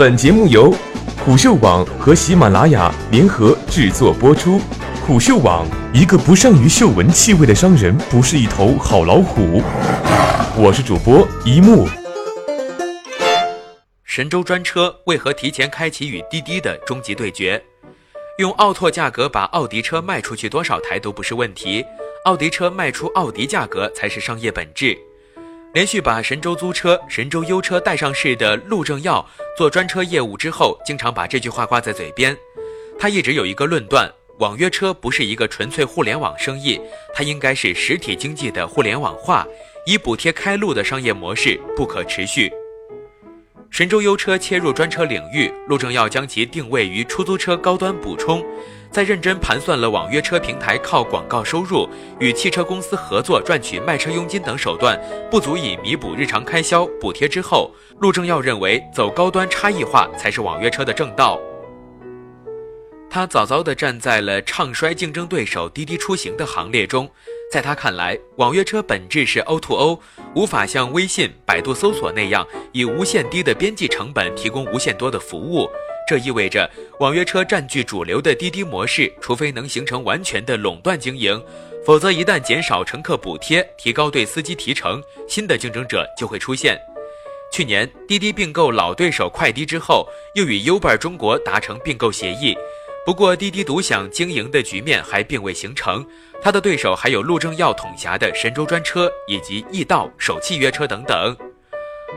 本节目由虎嗅网和喜马拉雅联合制作播出。虎嗅网：一个不善于嗅闻气味的商人，不是一头好老虎。我是主播一木。神州专车为何提前开启与滴滴的终极对决？用奥拓价格把奥迪车卖出去多少台都不是问题，奥迪车卖出奥迪价格才是商业本质。连续把神州租车、神州优车带上市的陆正耀做专车业务之后，经常把这句话挂在嘴边。他一直有一个论断：网约车不是一个纯粹互联网生意，它应该是实体经济的互联网化，以补贴开路的商业模式不可持续。神州优车切入专车领域，陆正耀将其定位于出租车高端补充。在认真盘算了网约车平台靠广告收入、与汽车公司合作赚取卖车佣金等手段不足以弥补日常开销补贴之后，陆正耀认为走高端差异化才是网约车的正道。他早早地站在了唱衰竞争对手滴滴出行的行列中。在他看来，网约车本质是 O2O，无法像微信、百度搜索那样以无限低的边际成本提供无限多的服务。这意味着网约车占据主流的滴滴模式，除非能形成完全的垄断经营，否则一旦减少乘客补贴，提高对司机提成，新的竞争者就会出现。去年滴滴并购老对手快滴之后，又与 Uber 中国达成并购协议。不过，滴滴独享经营的局面还并未形成，它的对手还有陆正耀统辖的神州专车以及易到、首汽约车等等。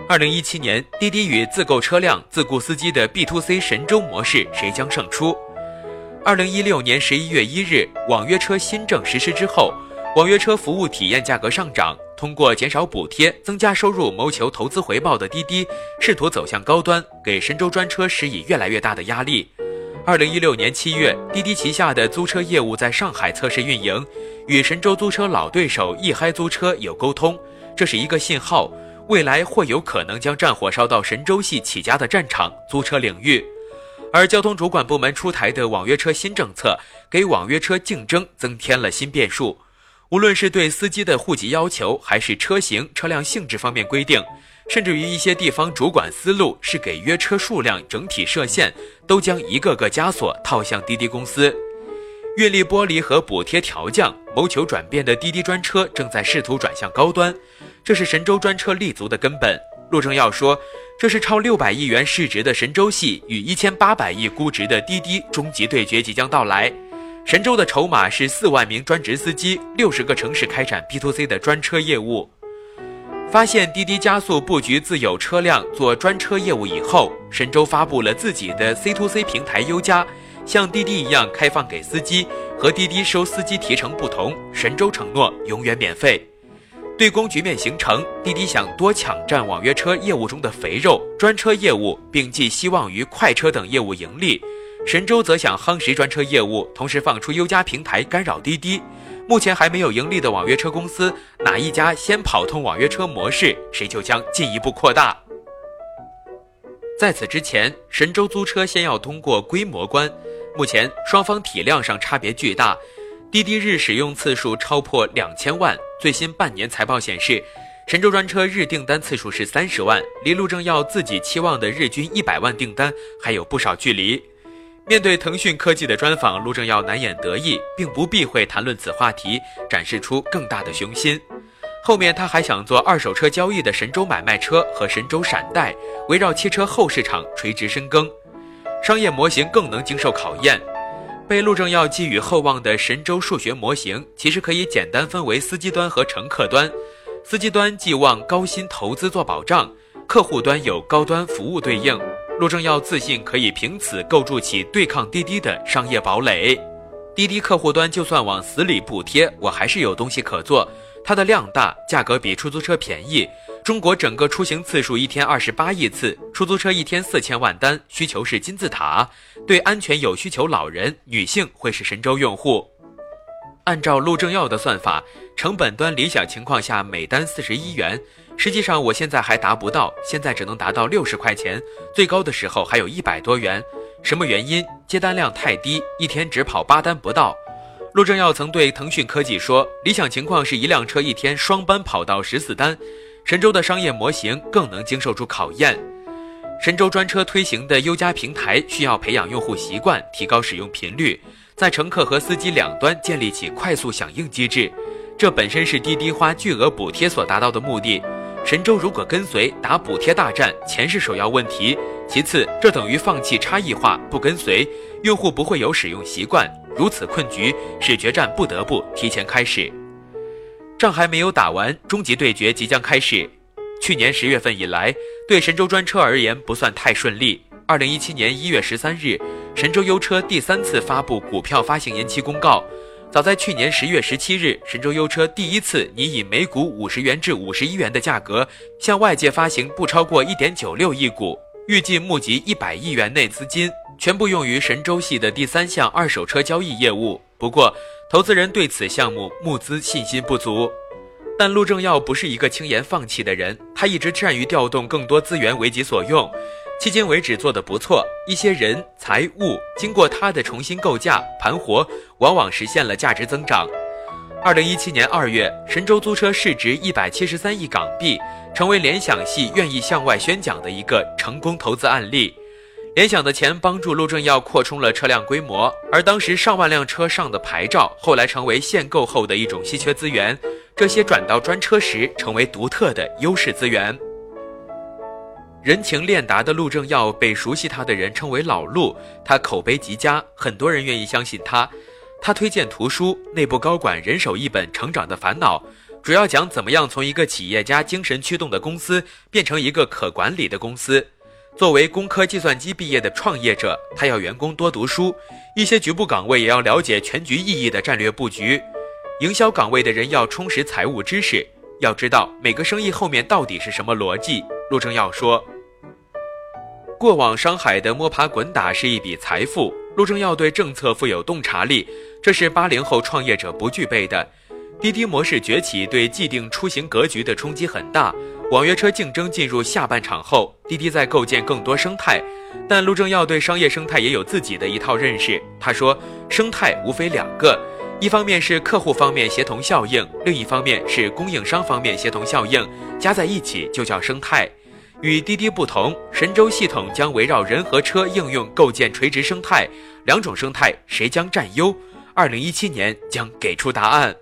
二零一七年，滴滴与自购车辆、自雇司机的 B to C 神州模式，谁将胜出？二零一六年十一月一日，网约车新政实施之后，网约车服务体验价格上涨，通过减少补贴、增加收入谋求投资回报的滴滴，试图走向高端，给神州专车施以越来越大的压力。二零一六年七月，滴滴旗下的租车业务在上海测试运营，与神州租车老对手易嗨租车有沟通，这是一个信号，未来或有可能将战火烧到神州系起家的战场租车领域。而交通主管部门出台的网约车新政策，给网约车竞争增添了新变数。无论是对司机的户籍要求，还是车型、车辆性质方面规定，甚至于一些地方主管思路是给约车数量整体设限，都将一个个枷锁套向滴滴公司。运力剥离和补贴调降，谋求转变的滴滴专车正在试图转向高端，这是神州专车立足的根本。陆正耀说，这是超六百亿元市值的神州系与一千八百亿估值的滴滴终极对决即将到来。神州的筹码是四万名专职司机，六十个城市开展 B to C 的专车业务。发现滴滴加速布局自有车辆做专车业务以后，神州发布了自己的 C to C 平台优加，像滴滴一样开放给司机。和滴滴收司机提成不同，神州承诺永远免费。对公局面形成，滴滴想多抢占网约车业务中的肥肉，专车业务，并寄希望于快车等业务盈利。神州则想夯实专车业务，同时放出优加平台干扰滴滴。目前还没有盈利的网约车公司，哪一家先跑通网约车模式，谁就将进一步扩大。在此之前，神州租车先要通过规模关，目前双方体量上差别巨大，滴滴日使用次数超破两千万。最新半年财报显示，神州专车日订单次数是三十万，离陆正耀自己期望的日均一百万订单还有不少距离。面对腾讯科技的专访，陆正耀难掩得意，并不避讳谈论此话题，展示出更大的雄心。后面他还想做二手车交易的神州买卖车和神州闪贷，围绕汽车后市场垂直深耕，商业模型更能经受考验。被陆正耀寄予厚望的神州数学模型，其实可以简单分为司机端和乘客端。司机端寄望高薪投资做保障，客户端有高端服务对应。陆正耀自信可以凭此构筑起对抗滴滴的商业堡垒。滴滴客户端就算往死里补贴，我还是有东西可做。它的量大，价格比出租车便宜。中国整个出行次数一天二十八亿次，出租车一天四千万单，需求是金字塔。对安全有需求，老人、女性会是神州用户。按照陆正耀的算法，成本端理想情况下每单四十一元。实际上，我现在还达不到，现在只能达到六十块钱，最高的时候还有一百多元。什么原因？接单量太低，一天只跑八单不到。陆正耀曾对腾讯科技说，理想情况是一辆车一天双班跑到十四单。神州的商业模型更能经受住考验。神州专车推行的优加平台需要培养用户习惯，提高使用频率，在乘客和司机两端建立起快速响应机制。这本身是滴滴花巨额补贴所达到的目的。神州如果跟随打补贴大战，钱是首要问题，其次这等于放弃差异化，不跟随用户不会有使用习惯。如此困局使决战不得不提前开始。仗还没有打完，终极对决即将开始。去年十月份以来，对神州专车而言不算太顺利。二零一七年一月十三日，神州优车第三次发布股票发行延期公告。早在去年十月十七日，神州优车第一次拟以每股五十元至五十一元的价格向外界发行不超过一点九六亿股，预计募集一百亿元内资金，全部用于神州系的第三项二手车交易业务。不过，投资人对此项目募资信心不足。但陆正耀不是一个轻言放弃的人，他一直善于调动更多资源为己所用，迄今为止做得不错。一些人、财物经过他的重新构架、盘活，往往实现了价值增长。二零一七年二月，神州租车市值一百七十三亿港币，成为联想系愿意向外宣讲的一个成功投资案例。联想的钱帮助陆正耀扩充了车辆规模，而当时上万辆车上的牌照，后来成为限购后的一种稀缺资源。这些转到专车时成为独特的优势资源。人情练达的陆正耀被熟悉他的人称为老陆，他口碑极佳，很多人愿意相信他。他推荐图书《内部高管人手一本成长的烦恼》，主要讲怎么样从一个企业家精神驱动的公司变成一个可管理的公司。作为工科计算机毕业的创业者，他要员工多读书，一些局部岗位也要了解全局意义的战略布局。营销岗位的人要充实财务知识，要知道每个生意后面到底是什么逻辑。陆正耀说：“过往商海的摸爬滚打是一笔财富。陆正耀对政策富有洞察力，这是八零后创业者不具备的。滴滴模式崛起对既定出行格局的冲击很大。网约车竞争进入下半场后，滴滴在构建更多生态，但陆正耀对商业生态也有自己的一套认识。他说，生态无非两个。”一方面是客户方面协同效应，另一方面是供应商方面协同效应，加在一起就叫生态。与滴滴不同，神州系统将围绕人和车应用构建垂直生态，两种生态谁将占优？二零一七年将给出答案。